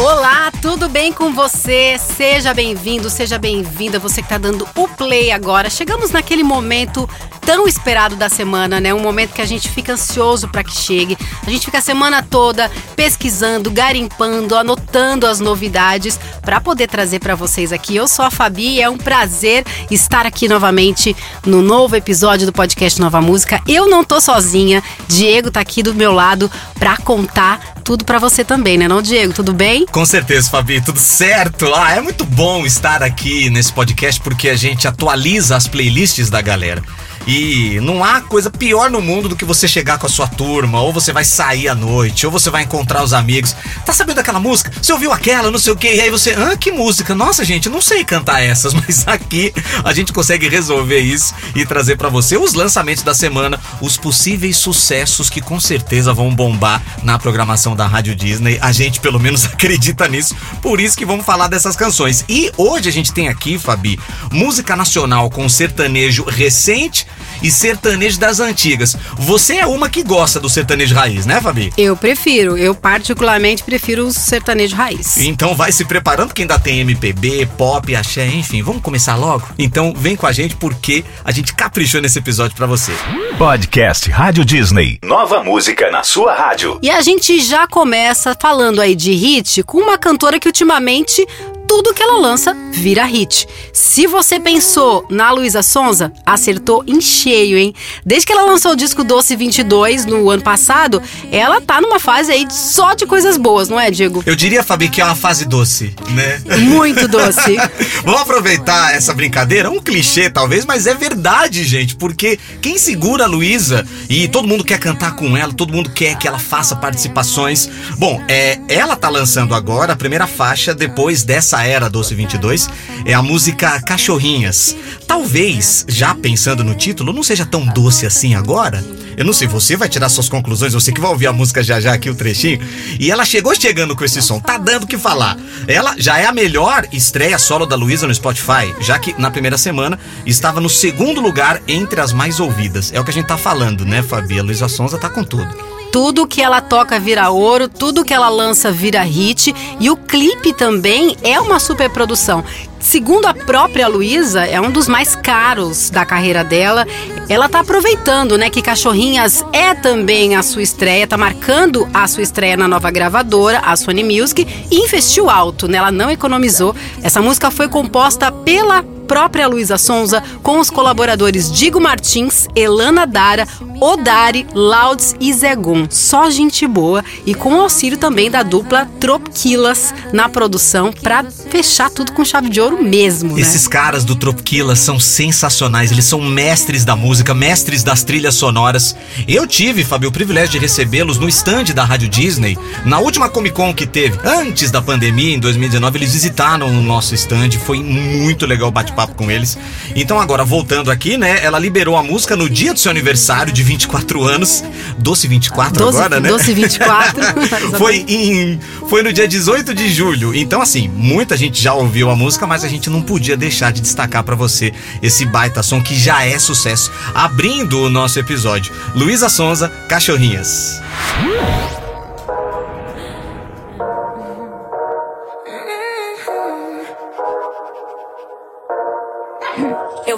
Olá, tudo bem com você? Seja bem-vindo, seja bem-vinda, você que está dando o play agora. Chegamos naquele momento tão esperado da semana, né? Um momento que a gente fica ansioso para que chegue. A gente fica a semana toda pesquisando, garimpando, anotando as novidades para poder trazer para vocês aqui. Eu sou a Fabi e é um prazer estar aqui novamente no novo episódio do podcast Nova Música. Eu não tô sozinha, Diego tá aqui do meu lado para contar tudo para você também, né, não, Diego? Tudo bem? Com certeza, Fabi, tudo certo. Ah, é muito bom estar aqui nesse podcast porque a gente atualiza as playlists da galera. E não há coisa pior no mundo do que você chegar com a sua turma, ou você vai sair à noite, ou você vai encontrar os amigos. Tá sabendo daquela música? Você ouviu aquela, não sei o quê, e aí você, ah, que música? Nossa, gente, não sei cantar essas, mas aqui a gente consegue resolver isso e trazer para você os lançamentos da semana, os possíveis sucessos que com certeza vão bombar na programação da Rádio Disney. A gente pelo menos acredita nisso, por isso que vamos falar dessas canções. E hoje a gente tem aqui, Fabi, música nacional com sertanejo recente e sertanejo das antigas. Você é uma que gosta do sertanejo raiz, né, Fabi? Eu prefiro, eu particularmente prefiro o sertanejo raiz. Então vai se preparando que ainda tem MPB, pop, axé, enfim. Vamos começar logo? Então vem com a gente porque a gente caprichou nesse episódio para você. Podcast Rádio Disney. Nova música na sua rádio. E a gente já começa falando aí de hit com uma cantora que ultimamente tudo que ela lança vira hit. Se você pensou na Luísa Sonza, acertou em cheio, hein? Desde que ela lançou o disco Doce 22 no ano passado, ela tá numa fase aí só de coisas boas, não é, Diego? Eu diria, Fabi, que é uma fase doce, né? Muito doce. Vamos aproveitar essa brincadeira, um clichê talvez, mas é verdade, gente, porque quem segura a Luísa e todo mundo quer cantar com ela, todo mundo quer que ela faça participações. Bom, é, ela tá lançando agora a primeira faixa depois dessa era Doce 22 é a música Cachorrinhas. Talvez, já pensando no título, não seja tão doce assim agora. Eu não sei, você vai tirar suas conclusões, você que vai ouvir a música já já aqui, o trechinho. E ela chegou chegando com esse som, tá dando o que falar. Ela já é a melhor estreia solo da Luísa no Spotify, já que na primeira semana estava no segundo lugar entre as mais ouvidas. É o que a gente tá falando, né, Fabi? A Luísa Sonza tá com tudo. Tudo que ela toca vira ouro, tudo que ela lança vira hit e o clipe também é uma superprodução. Segundo a própria Luísa, é um dos mais caros da carreira dela. Ela tá aproveitando, né, que Cachorrinhas é também a sua estreia, tá marcando a sua estreia na nova gravadora, a Sony Music, e investiu alto, né? Ela não economizou. Essa música foi composta pela própria Luísa Sonza, com os colaboradores Digo Martins, Elana Dara, Odari, Laudes e Zegon. Só gente boa e com o auxílio também da dupla Tropquilas na produção para fechar tudo com chave de ouro mesmo. Né? Esses caras do Tropquilas são sensacionais, eles são mestres da música, mestres das trilhas sonoras. Eu tive, Fábio, o privilégio de recebê-los no stand da Rádio Disney. Na última Comic Con que teve, antes da pandemia, em 2019, eles visitaram o nosso stand. Foi muito legal o bate papo com eles. Então agora, voltando aqui, né? Ela liberou a música no dia do seu aniversário de 24 anos. Doce 24 Doce, agora, né? Doce 24. foi, em, foi no dia 18 de julho. Então, assim, muita gente já ouviu a música, mas a gente não podia deixar de destacar para você esse baita som que já é sucesso. Abrindo o nosso episódio, Luísa Sonza, Cachorrinhas. Eu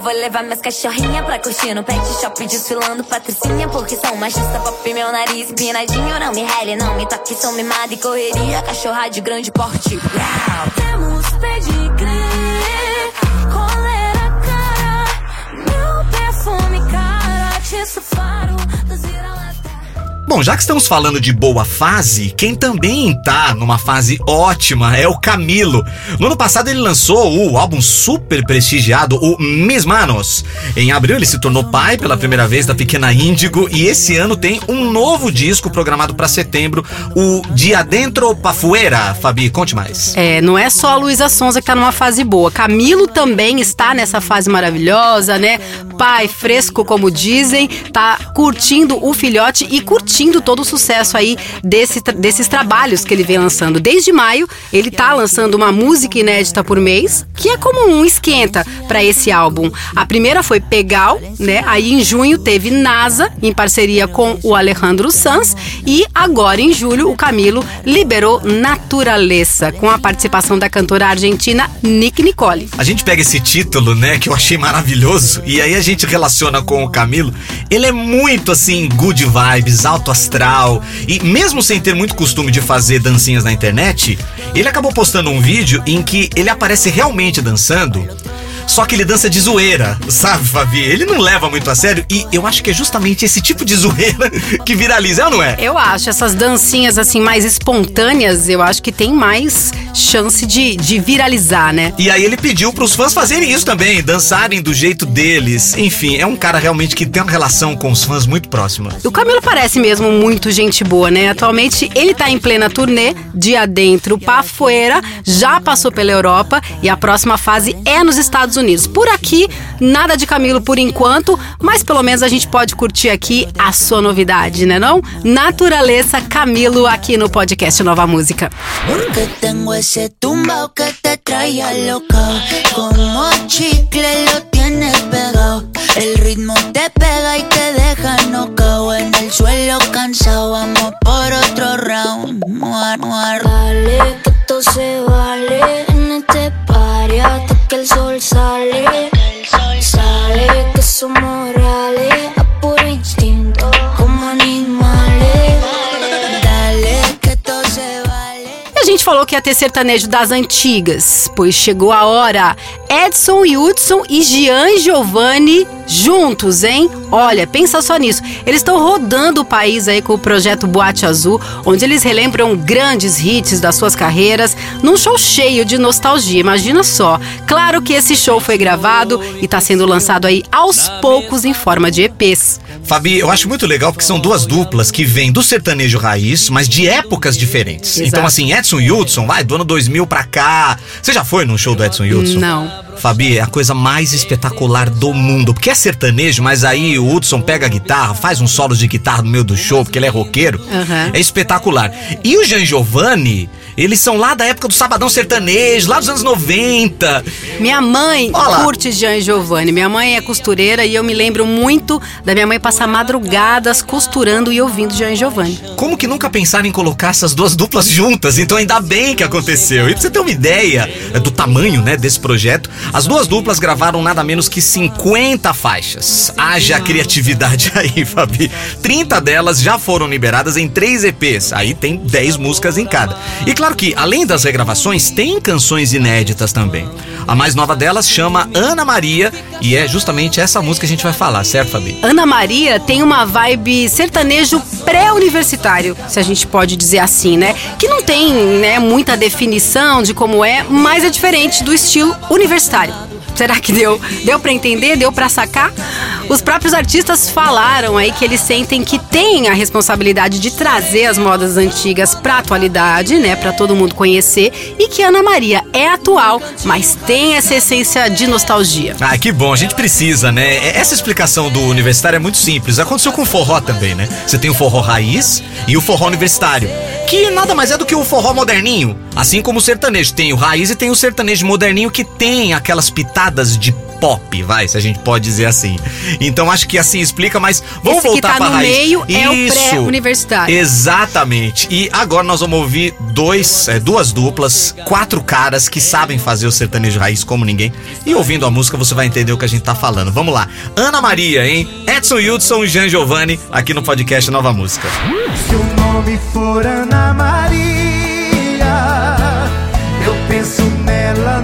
vou levar minhas cachorrinhas pra curtir no pet shop desfilando patricinha Porque são machista, pop, meu nariz empinadinho Não me rele, não me toque, sou mimada e correria Cachorra de grande porte. Temos pedigree Coleira cara Meu perfume cara Atiço faro Bom, já que estamos falando de boa fase, quem também tá numa fase ótima é o Camilo. No ano passado ele lançou o álbum super prestigiado, o Mis Manos. Em abril ele se tornou pai pela primeira vez da pequena Índigo e esse ano tem um novo disco programado para setembro, o Dia Dentro Pafuera. Fabi, conte mais. É, não é só a Luísa Sonza que tá numa fase boa. Camilo também está nessa fase maravilhosa, né? Pai fresco, como dizem, tá curtindo o filhote e curtindo curtindo todo o sucesso aí desse, desses trabalhos que ele vem lançando. Desde maio, ele tá lançando uma música inédita por mês, que é como um esquenta para esse álbum. A primeira foi Pegal, né? Aí em junho teve NASA, em parceria com o Alejandro Sanz. E agora em julho, o Camilo liberou Naturaleza, com a participação da cantora argentina Nick Nicole. A gente pega esse título, né, que eu achei maravilhoso, e aí a gente relaciona com o Camilo. Ele é muito assim, good vibes, alto astral. E mesmo sem ter muito costume de fazer dancinhas na internet, ele acabou postando um vídeo em que ele aparece realmente dançando só que ele dança de zoeira, sabe, Fabi? Ele não leva muito a sério e eu acho que é justamente esse tipo de zoeira que viraliza, é ou não é? Eu acho, essas dancinhas assim mais espontâneas, eu acho que tem mais chance de, de viralizar, né? E aí ele pediu pros fãs fazerem isso também, dançarem do jeito deles. Enfim, é um cara realmente que tem uma relação com os fãs muito próxima. O Camilo parece mesmo muito gente boa, né? Atualmente ele tá em plena turnê, dia dentro pra fora, já passou pela Europa e a próxima fase é nos Estados Estados Unidos. Por aqui, nada de Camilo por enquanto, mas pelo menos a gente pode curtir aqui a sua novidade, né não? Naturaleza Camilo aqui no podcast Nova Música. Porque tengo esse tumbao que te trae loca, como chicle lo tienes pegado. El ritmo te pega y te deja nocao en el suelo cansado. Vamos por otro round. Muar, muar. Dale, que esto se vale somos gente falou que ia ter sertanejo das antigas, pois chegou a hora. Edson Hudson e Gian Giovanni juntos, hein? Olha, pensa só nisso. Eles estão rodando o país aí com o projeto Boate Azul, onde eles relembram grandes hits das suas carreiras num show cheio de nostalgia. Imagina só. Claro que esse show foi gravado e está sendo lançado aí aos poucos em forma de EPs. Fabi, eu acho muito legal porque são duas duplas que vêm do sertanejo raiz, mas de épocas diferentes. Exato. Então, assim, Edson e Hudson, vai, do ano 2000 pra cá. Você já foi num show do Edson Hudson? Não. Fabi, é a coisa mais espetacular do mundo. Porque é sertanejo, mas aí o Hudson pega a guitarra, faz um solo de guitarra no meio do show, porque ele é roqueiro. Uhum. É espetacular. E o Jean Giovanni, eles são lá da época do Sabadão Sertanejo, lá dos anos 90. Minha mãe curte Jean Giovanni. Minha mãe é costureira e eu me lembro muito da minha mãe passar madrugadas costurando e ouvindo Jean Giovanni. Como que nunca pensaram em colocar essas duas duplas juntas? Então ainda bem que aconteceu. E pra você ter uma ideia é, do tamanho, né, desse projeto, as duas duplas gravaram nada menos que 50 faixas. Haja criatividade aí, Fabi. 30 delas já foram liberadas em três EPs. Aí tem 10 músicas em cada. E claro que, além das regravações, tem canções inéditas também. A mais nova delas chama Ana Maria e é justamente essa música que a gente vai falar, certo, Fabi? Ana Maria tem uma vibe sertanejo pré-universitário, se a gente pode dizer assim, né? Que não tem né, muita definição de como é, mas é diferente do estilo universitário. Será que deu? Deu para entender? Deu para sacar? Os próprios artistas falaram aí que eles sentem que têm a responsabilidade de trazer as modas antigas para atualidade, né, para todo mundo conhecer, e que Ana Maria é atual, mas tem essa essência de nostalgia. Ah, que bom, a gente precisa, né? Essa explicação do universitário é muito simples. Aconteceu com o forró também, né? Você tem o forró raiz e o forró universitário, que nada mais é do que o forró moderninho. Assim como o sertanejo tem o raiz e tem o sertanejo moderninho que tem aquelas pitadas de pop, vai, se a gente pode dizer assim. Então acho que assim explica, mas vamos Esse voltar que tá no raiz. meio Isso, é o pré-universitário. Exatamente. E agora nós vamos ouvir dois, é, duas duplas, quatro caras que sabem fazer o sertanejo raiz como ninguém. E ouvindo a música você vai entender o que a gente tá falando. Vamos lá. Ana Maria, hein? Edson Hudson e Jean Giovanni aqui no podcast Nova Música. Se o nome for Ana Maria, eu penso nela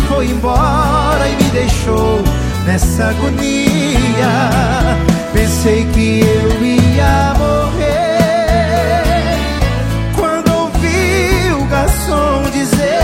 foi embora e me deixou nessa agonia. Pensei que eu ia morrer quando ouvi o garçom dizer: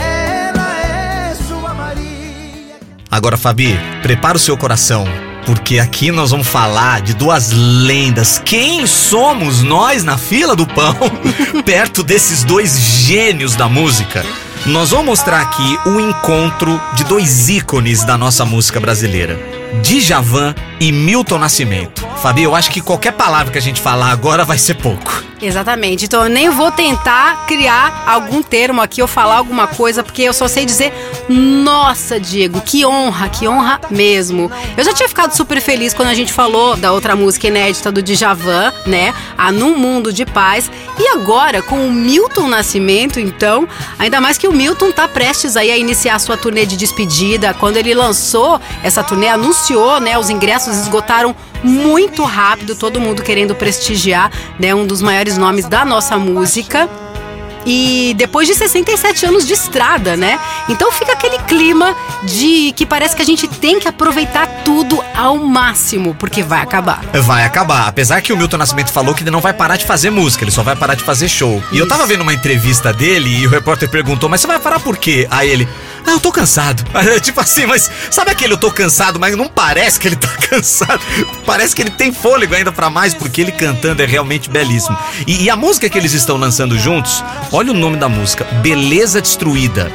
Ela é sua Maria. Agora, Fabi, prepara o seu coração, porque aqui nós vamos falar de duas lendas. Quem somos nós na fila do pão, perto desses dois gênios da música? Nós vamos mostrar aqui o encontro de dois ícones da nossa música brasileira. Djavan e Milton Nascimento. Fabi, eu acho que qualquer palavra que a gente falar agora vai ser pouco. Exatamente. Então eu nem vou tentar criar algum termo aqui ou falar alguma coisa, porque eu só sei dizer, nossa, Diego, que honra, que honra mesmo. Eu já tinha ficado super feliz quando a gente falou da outra música inédita do Djavan, né? A Num Mundo de Paz. E agora, com o Milton Nascimento, então, ainda mais que o Milton tá prestes aí a iniciar a sua turnê de despedida. Quando ele lançou essa turnê, anunciou, né? Os ingressos esgotaram muito rápido, todo mundo querendo prestigiar, né? Um dos maiores nomes da nossa música. E depois de 67 anos de estrada, né? Então fica aquele clima de que parece que a gente tem que aproveitar tudo ao máximo, porque vai acabar. Vai acabar. Apesar que o Milton Nascimento falou que ele não vai parar de fazer música, ele só vai parar de fazer show. E eu tava vendo uma entrevista dele e o repórter perguntou: Mas você vai parar por quê? Aí ele. Ah, eu tô cansado. tipo assim, mas sabe aquele eu tô cansado, mas não parece que ele tá cansado. Parece que ele tem fôlego ainda pra mais, porque ele cantando é realmente belíssimo. E, e a música que eles estão lançando juntos, olha o nome da música: Beleza Destruída.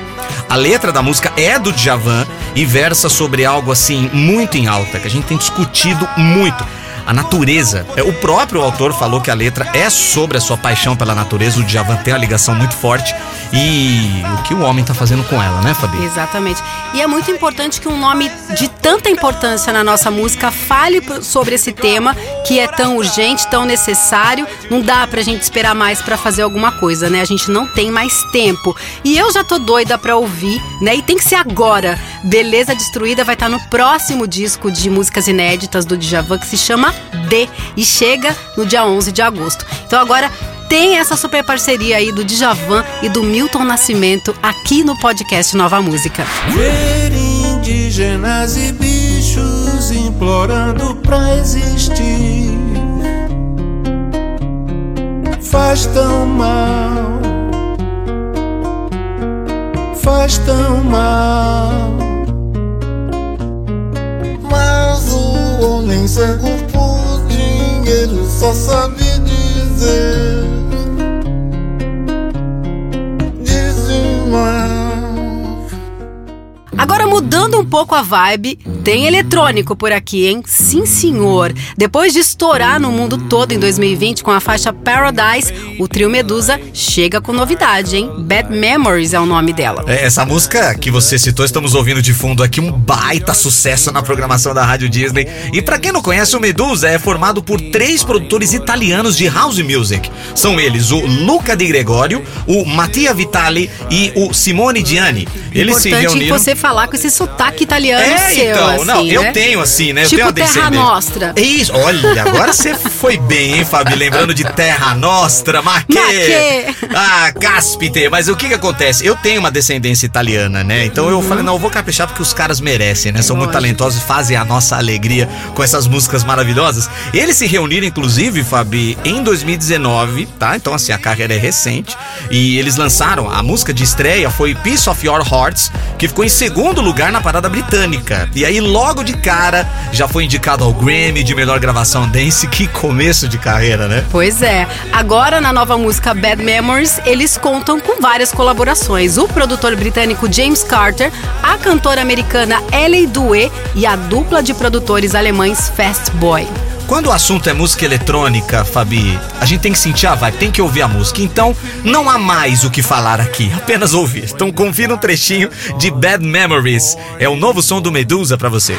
A letra da música é do Djavan e versa sobre algo assim muito em alta, que a gente tem discutido muito. A natureza. É, O próprio autor falou que a letra é sobre a sua paixão pela natureza. O Djavan tem uma ligação muito forte. E o que o homem tá fazendo com ela, né, Fabi? Exatamente. E é muito importante que um nome de tanta importância na nossa música fale sobre esse tema que é tão urgente, tão necessário. Não dá pra gente esperar mais pra fazer alguma coisa, né? A gente não tem mais tempo. E eu já tô doida pra ouvir, né? E tem que ser agora. Beleza Destruída vai estar no próximo disco de músicas inéditas do Djavan que se chama D e chega no dia 11 de agosto. Então agora tem essa super parceria aí do Djavan e do Milton Nascimento aqui no podcast Nova Música. Ver indígenas e bichos implorando pra existir Faz tão mal Faz tão mal homem cego por dinheiro só sabe dizer. Dizimar Agora mudando um pouco a vibe, tem eletrônico por aqui, hein? Sim, senhor. Depois de estourar no mundo todo em 2020 com a faixa Paradise, o trio Medusa chega com novidade, hein? Bad Memories é o nome dela. É, Essa música que você citou, estamos ouvindo de fundo aqui, um baita sucesso na programação da Rádio Disney. E pra quem não conhece, o Medusa é formado por três produtores italianos de house music. São eles o Luca Di Gregorio, o Mattia Vitali e o Simone Gianni. Eles se Importante reuniram. você falar com esse sotaque italiano É, seu, então, assim, não, eu né? tenho assim, né? Eu Tipo tenho uma Terra. Nostra. Isso, olha, agora você foi bem, hein, Fabi? Lembrando de Terra Nostra, ma che? Ma che? Ah, cáspite. Mas o que que acontece? Eu tenho uma descendência italiana, né? Então eu falei, não, eu vou caprichar porque os caras merecem, né? São muito Uhum. Lógico. talentosos e fazem a nossa alegria com essas músicas maravilhosas. Eles se reuniram, inclusive, Fabi, em 2019, tá? Então, assim, a carreira é recente. E eles lançaram, a música de estreia foi Peace of Your Hearts, que ficou em segundo lugar na parada britânica. E aí, logo de cara, já foi indicado ao Grammy de melhor gravação dance. Que começo de carreira, né? Pois é. Agora, na nova música Bad Memories, eles contam com várias colaborações. O produtor britânico James Carter, a cantora americana Ellie Due e a dupla de produtores alemães Fast Boy. Quando o assunto é música eletrônica, Fabi, a gente tem que sentir a vibe, tem que ouvir a música. Então, não há mais o que falar aqui, apenas ouvir. Então, confira um trechinho de Bad Memories. É o novo som do Medusa pra você.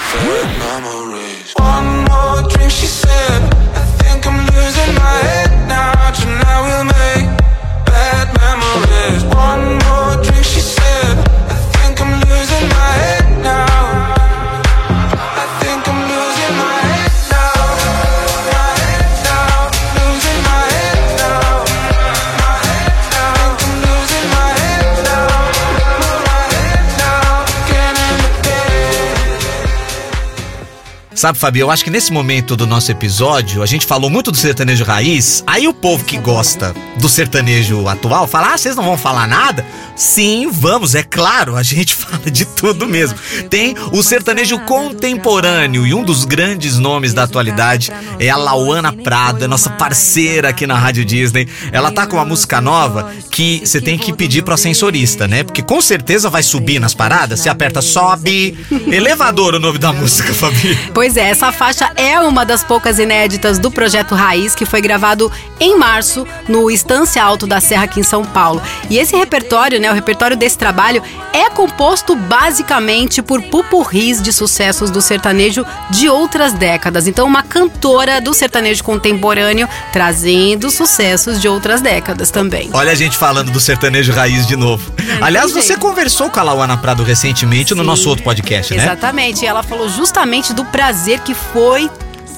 Sabe, Fabi, eu acho que nesse momento do nosso episódio, a gente falou muito do sertanejo raiz, aí o povo que gosta do sertanejo atual fala: ah, vocês não vão falar nada? Sim, vamos, é claro, a gente fala de tudo mesmo. Tem o sertanejo contemporâneo e um dos grandes nomes da atualidade é a Lauana Prado, é nossa parceira aqui na Rádio Disney. Ela tá com uma música nova que você tem que pedir pro ascensorista, né? Porque com certeza vai subir nas paradas, você aperta sobe, elevador o nome da música, Fabi. Pois é, essa faixa é uma das poucas inéditas do projeto Raiz, que foi gravado em março no Estância Alto da Serra aqui em São Paulo. E esse repertório, né, o repertório desse trabalho é composto basicamente por pupurris de sucessos do sertanejo de outras décadas. Então, uma cantora do sertanejo contemporâneo trazendo sucessos de outras décadas também. Olha a gente falando do sertanejo raiz de novo. Aliás, você jeito. conversou com a Lauana Prado recentemente no Sim, nosso outro podcast, né? Exatamente. E ela falou justamente do prazer que foi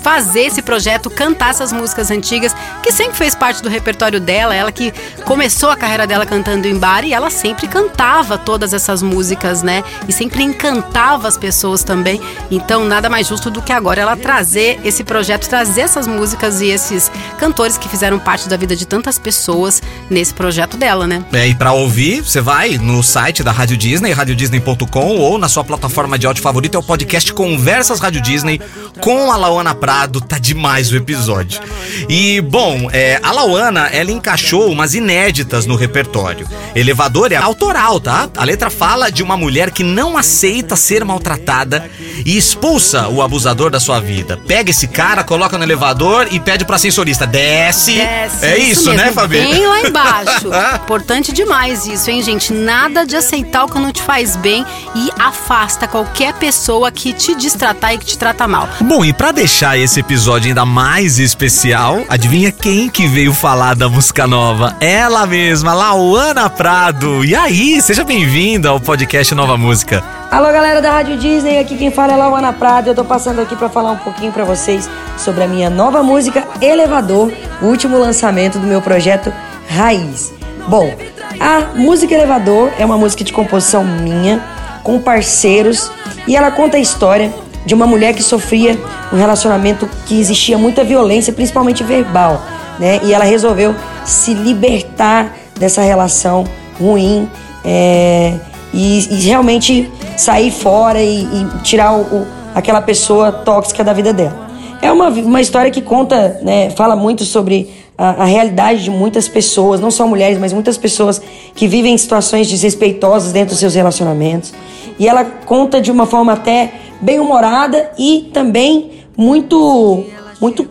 fazer esse projeto, cantar essas músicas antigas, que sempre fez parte do repertório dela. Ela que começou a carreira dela cantando em bar e ela sempre cantava todas essas músicas, né? E sempre encantava as pessoas também. Então, nada mais justo do que agora ela trazer esse projeto, trazer essas músicas e esses cantores que fizeram parte da vida de tantas pessoas nesse projeto dela, né? É, e pra ouvir, você vai no site da Rádio Disney, radiodisney.com ou na sua plataforma de áudio favorita, é o podcast Conversas Rádio Disney com a Lauana Tá demais o episódio. E, bom, é, a Lauana, ela encaixou umas inéditas no repertório. Elevador é autoral, tá? A letra fala de uma mulher que não aceita ser maltratada e expulsa o abusador da sua vida. Pega esse cara, coloca no elevador e pede pro ascensorista, desce. Desce, é isso, mesmo, né, Fabi? Bem lá embaixo. Importante demais isso, hein, gente? Nada de aceitar o que não te faz bem e afasta qualquer pessoa que te distratar e que te trata mal. Bom, e pra deixar esse episódio ainda mais especial, adivinha quem que veio falar da música nova? Ela mesma, Lauana Prado. E aí, seja bem-vinda ao podcast Nova Música. Alô galera da Rádio Disney, aqui quem fala é Lauana Prado. Eu tô passando aqui pra falar um pouquinho pra vocês sobre a minha nova música Elevador, o último lançamento do meu projeto Raiz. Bom, a música Elevador é uma música de composição minha, com parceiros, e ela conta a história de uma mulher que sofria um relacionamento que existia muita violência, principalmente verbal, né? E ela resolveu se libertar dessa relação ruim é, e, e realmente sair fora e, e tirar o- o- aquela pessoa tóxica da vida dela. É uma, uma história que conta, né, fala muito sobre a, a realidade de muitas pessoas, não só mulheres, mas muitas pessoas que vivem situações desrespeitosas dentro dos seus relacionamentos. E ela conta de uma forma até bem humorada e também muito, muito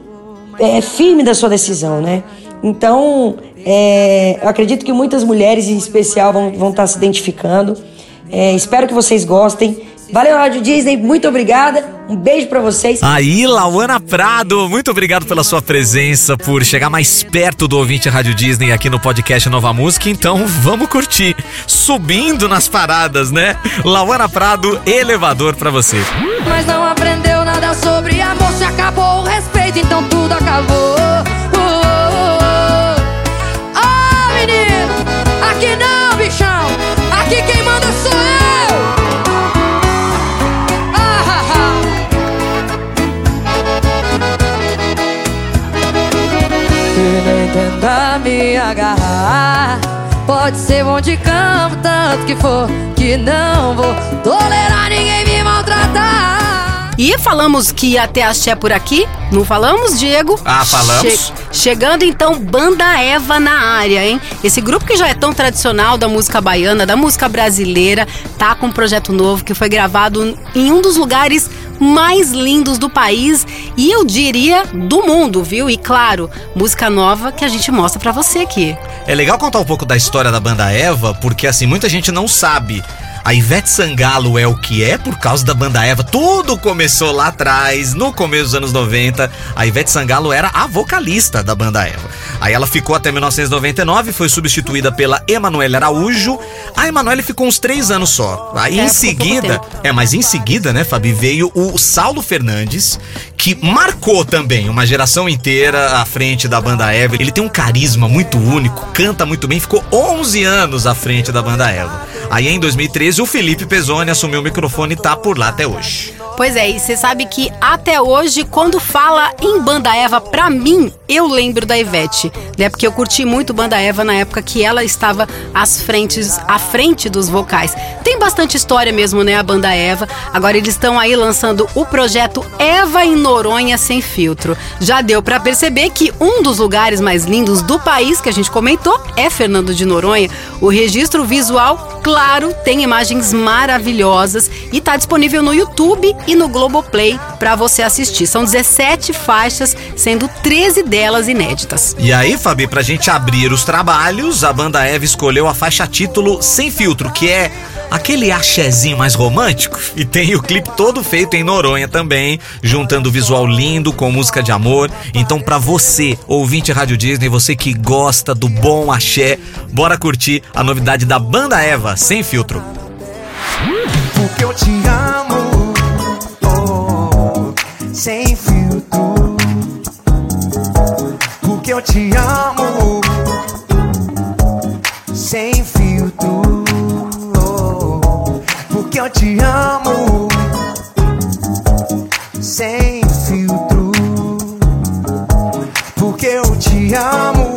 é, firme da sua decisão, né? Então, é, eu acredito que muitas mulheres em especial vão, vão estar se identificando. É, espero que vocês gostem. Valeu, Rádio Disney, muito obrigada. Um beijo pra vocês. Aí, Lauana Prado, muito obrigado pela sua presença, por chegar mais perto do ouvinte Rádio Disney aqui no podcast Nova Música. Então, vamos curtir. Subindo nas paradas, né? Lauana Prado, elevador pra você. Mas não aprendeu nada sobre amor Se acabou o respeito, então tudo acabou Oh, oh, oh. Ah, menino, aqui não, agarrar Pode ser bom de campo, tanto que for Que não vou tolerar ninguém me maltratar E falamos que ia ter axé por aqui? Não falamos, Diego? Ah, falamos. chegando então, Banda Eva na área, hein? Esse grupo que já é tão tradicional da música baiana, da música brasileira, tá com um projeto novo que foi gravado em um dos lugares mais lindos do país e eu diria do mundo, viu? E claro, música nova que a gente mostra pra você aqui. É legal contar um pouco da história da banda Eva, porque assim, muita gente não sabe. A Ivete Sangalo é o que é por causa da banda Eva. Tudo começou lá atrás, no começo dos anos 90. A Ivete Sangalo era a vocalista da banda Eva. Aí ela ficou até 1999, foi substituída pela Emanuele Araújo. A Emanuele ficou uns três anos só. Aí É, em seguida, é, mas em seguida, né, Fabi, veio o Saulo Fernandes, que marcou também uma geração inteira à frente da banda Eva. Ele tem um carisma muito único, canta muito bem, ficou 11 anos à frente da banda Eva. Aí em 2013, o Felipe Pezzoni assumiu o microfone e tá por lá até hoje. Pois é, e você sabe que até hoje, quando fala em Banda Eva, pra mim, eu lembro da Ivete, né? Porque eu curti muito Banda Eva na época que ela estava às frentes, à frente dos vocais. Tem bastante história mesmo, né, a Banda Eva. Agora eles estão aí lançando o projeto Eva em Noronha sem filtro. Já deu pra perceber que um dos lugares mais lindos do país que a gente comentou é Fernando de Noronha. O registro visual, claro, tem imagens maravilhosas e tá disponível no YouTube no Globoplay para você assistir. São 17 faixas, sendo 13 delas inéditas. E aí, Fabi, pra gente abrir os trabalhos, a banda Eva escolheu a faixa título Sem Filtro, que é aquele axézinho mais romântico. E tem o clipe todo feito em Noronha também, juntando visual lindo com música de amor. Então, pra você, ouvinte Rádio Disney, você que gosta do bom axé, bora curtir a novidade da banda Eva, Sem Filtro. Porque eu te amo, eu te amo, sem filtro. Porque eu te amo, sem filtro. Porque eu te amo,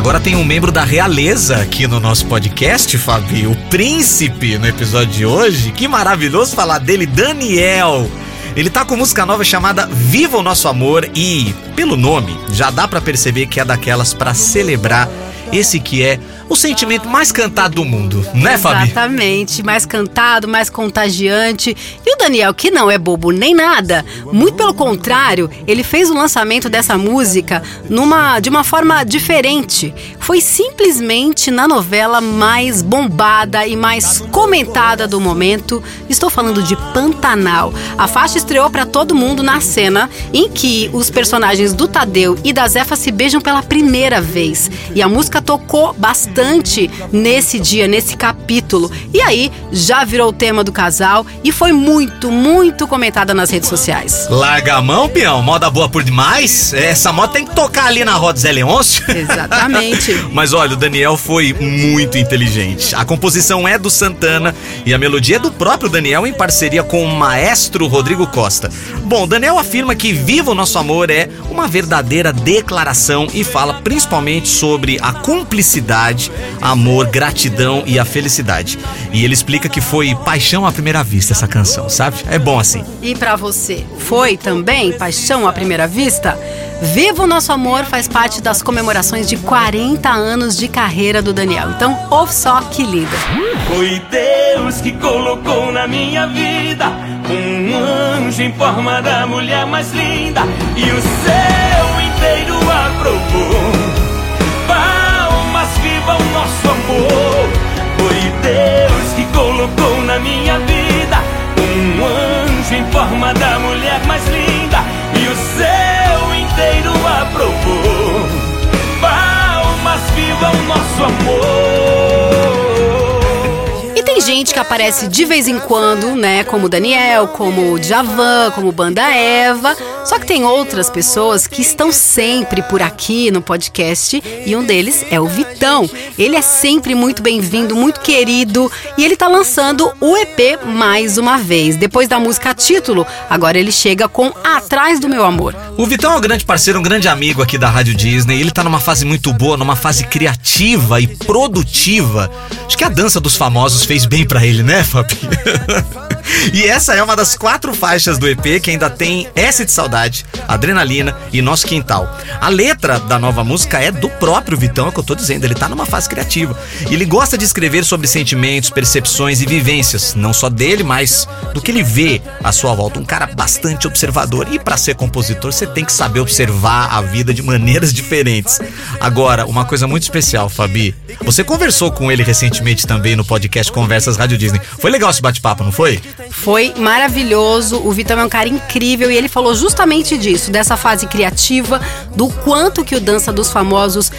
Agora tem um membro da realeza aqui no nosso podcast, Fabi, o príncipe no episódio de hoje. Que maravilhoso falar dele, Daniel. Ele tá com música nova chamada Viva o Nosso Amor e, pelo nome, já dá pra perceber que é daquelas pra celebrar esse que é o sentimento mais cantado do mundo, né, Fabi? Exatamente, mais cantado, mais contagiante. E o Daniel, que não é bobo nem nada, muito pelo contrário, ele fez o lançamento dessa música numa de uma forma diferente. Foi simplesmente na novela mais bombada e mais comentada do momento. Estou falando de Pantanal. A faixa estreou para todo mundo na cena em que os personagens do Tadeu e da Zefa se beijam pela primeira vez. E a música tocou bastante nesse dia, nesse capítulo. E aí já virou o tema do casal e foi muito, muito comentada nas redes sociais. Larga a mão, peão. Moda boa por demais. Essa moda tem que tocar ali na Roda Zé Leôncio. Exatamente. Mas olha, o Daniel foi muito inteligente. A composição é do Santana e a melodia é do próprio Daniel em parceria com o maestro Rodrigo Costa. Bom, Daniel afirma que Viva o Nosso Amor é uma verdadeira declaração e fala principalmente sobre a cumplicidade, amor, gratidão e a felicidade. E ele explica que foi paixão à primeira vista essa canção, sabe? É bom assim. E pra você, foi também paixão à primeira vista? Viva o Nosso Amor faz parte das comemorações de 40 anos de carreira do Daniel. Então, ouve só que linda. Foi Deus que colocou na minha vida um anjo em forma da mulher mais linda e o céu inteiro aprovou. Palmas, viva o nosso amor. Aparece de vez em quando, né? Como Daniel, como o Djavan, como Banda Eva. Só que tem outras pessoas que estão sempre por aqui no podcast e um deles é o Vitão. Ele é sempre muito bem-vindo, muito querido e ele tá lançando o EP mais uma vez. Depois da música título, agora ele chega com Atrás do Meu Amor. O Vitão é um grande parceiro, um grande amigo aqui da Rádio Disney. Ele tá numa fase muito boa, numa fase criativa e produtiva. Acho que a dança dos famosos fez bem pra ele, né, Fabi? e essa é uma das quatro faixas do EP que ainda tem S de Saudade, Adrenalina e Nosso Quintal. A letra da nova música é do próprio Vitão, é o que eu tô dizendo. Ele tá numa fase criativa. E ele gosta de escrever sobre sentimentos, percepções e vivências, não só dele, mas do que ele vê à sua volta. Um cara bastante observador. E para ser compositor, você tem que saber observar a vida de maneiras diferentes. Agora, uma coisa muito especial, Fabi. Você conversou com ele recentemente também no podcast Conversas Rádio Disney. Foi legal esse bate-papo, não foi? Foi maravilhoso. O Vitão é um cara incrível e ele falou justamente disso, dessa fase criativa, do quanto que o Dança dos Famosos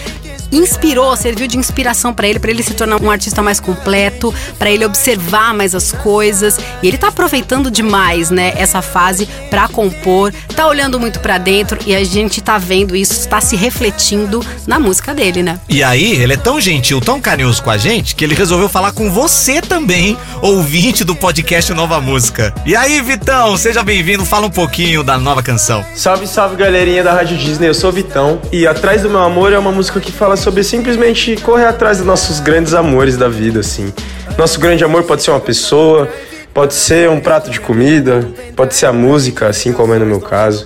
inspirou, serviu de inspiração pra ele, pra ele se tornar um artista mais completo, pra ele observar mais as coisas. E ele tá aproveitando demais, né, essa fase pra compor, tá olhando muito pra dentro e a gente tá vendo isso, tá se refletindo na música dele, né? E aí, ele é tão gentil, tão carinhoso com a gente, que ele resolveu falar com você também, ouvinte do podcast Nova Música. E aí, Vitão, seja bem-vindo, fala um pouquinho da nova canção. Salve, salve galerinha da Rádio Disney, eu sou o Vitão e Atrás do Meu Amor é uma música que fala sobre simplesmente correr atrás dos nossos grandes amores da vida, assim. Nosso grande amor pode ser uma pessoa, pode ser um prato de comida, pode ser a música, assim como é no meu caso.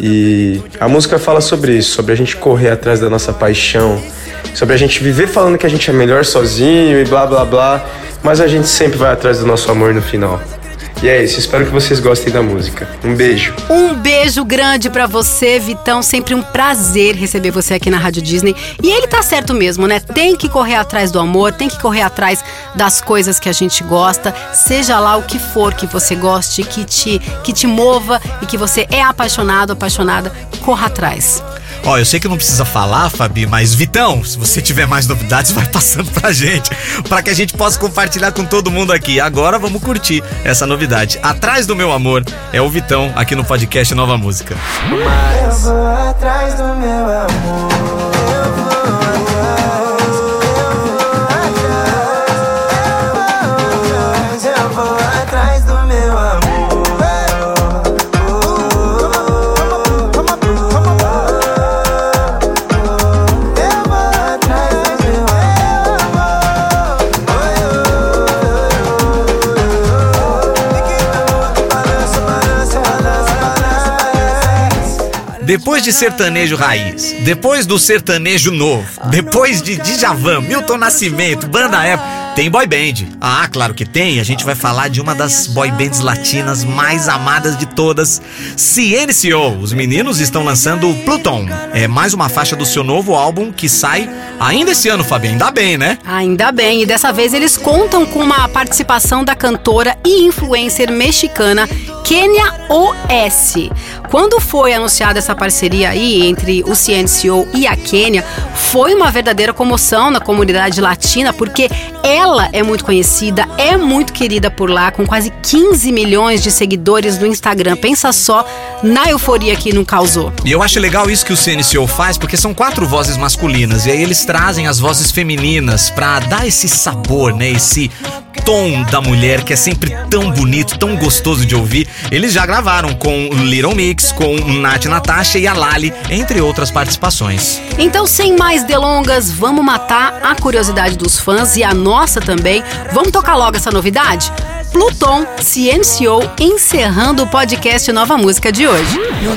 E a música fala sobre isso, sobre a gente correr atrás da nossa paixão, sobre a gente viver falando que a gente é melhor sozinho e blá blá blá, mas a gente sempre vai atrás do nosso amor no final. E é isso, espero que vocês gostem da música. Um beijo. Um beijo grande pra você, Vitão. Sempre um prazer receber você aqui na Rádio Disney. E ele tá certo mesmo, né? Tem que correr atrás do amor, tem que correr atrás das coisas que a gente gosta, seja lá o que for que você goste, que te, que te mova e que você é apaixonado, apaixonada, corra atrás. Ó, eu sei que não precisa falar, Fabi, mas Vitão, se você tiver mais novidades, vai passando pra gente, pra que a gente possa compartilhar com todo mundo aqui. Agora vamos curtir essa novidade. Atrás do meu amor é o Vitão aqui no podcast Nova Música. Eu vou atrás do meu amor. Depois de sertanejo raiz, depois do sertanejo novo, depois de Djavan, Milton Nascimento, Banda Época, tem boy band. Ah, claro que tem. A gente vai falar de uma das boy bands latinas mais amadas de todas, CNCO. Os meninos estão lançando Pluton. É mais uma faixa do seu novo álbum que sai ainda esse ano, Fabi. Ainda bem, né? Ainda bem, e dessa vez eles contam com uma participação da cantora e influencer mexicana Kenya OS. Quando foi anunciada essa parceria aí entre o CNCO e a Kenya, foi uma verdadeira comoção na comunidade latina, porque ela é muito conhecida, é muito querida por lá, com quase 15 milhões de seguidores no Instagram. Pensa só na euforia que não causou. E eu acho legal isso que o CNCO faz, porque são quatro vozes masculinas e aí eles trazem as vozes femininas pra dar esse sabor, né? Esse tom da mulher que é sempre tão bonito, tão gostoso de ouvir. Eles já gravaram com Little Mix, com Nath Natasha e a Lali, entre outras participações. Então, sem mais delongas, vamos matar a curiosidade dos fãs e a nossa também. Vamos tocar logo essa novidade? Pluton CNCO encerrando o podcast Nova Música de hoje. No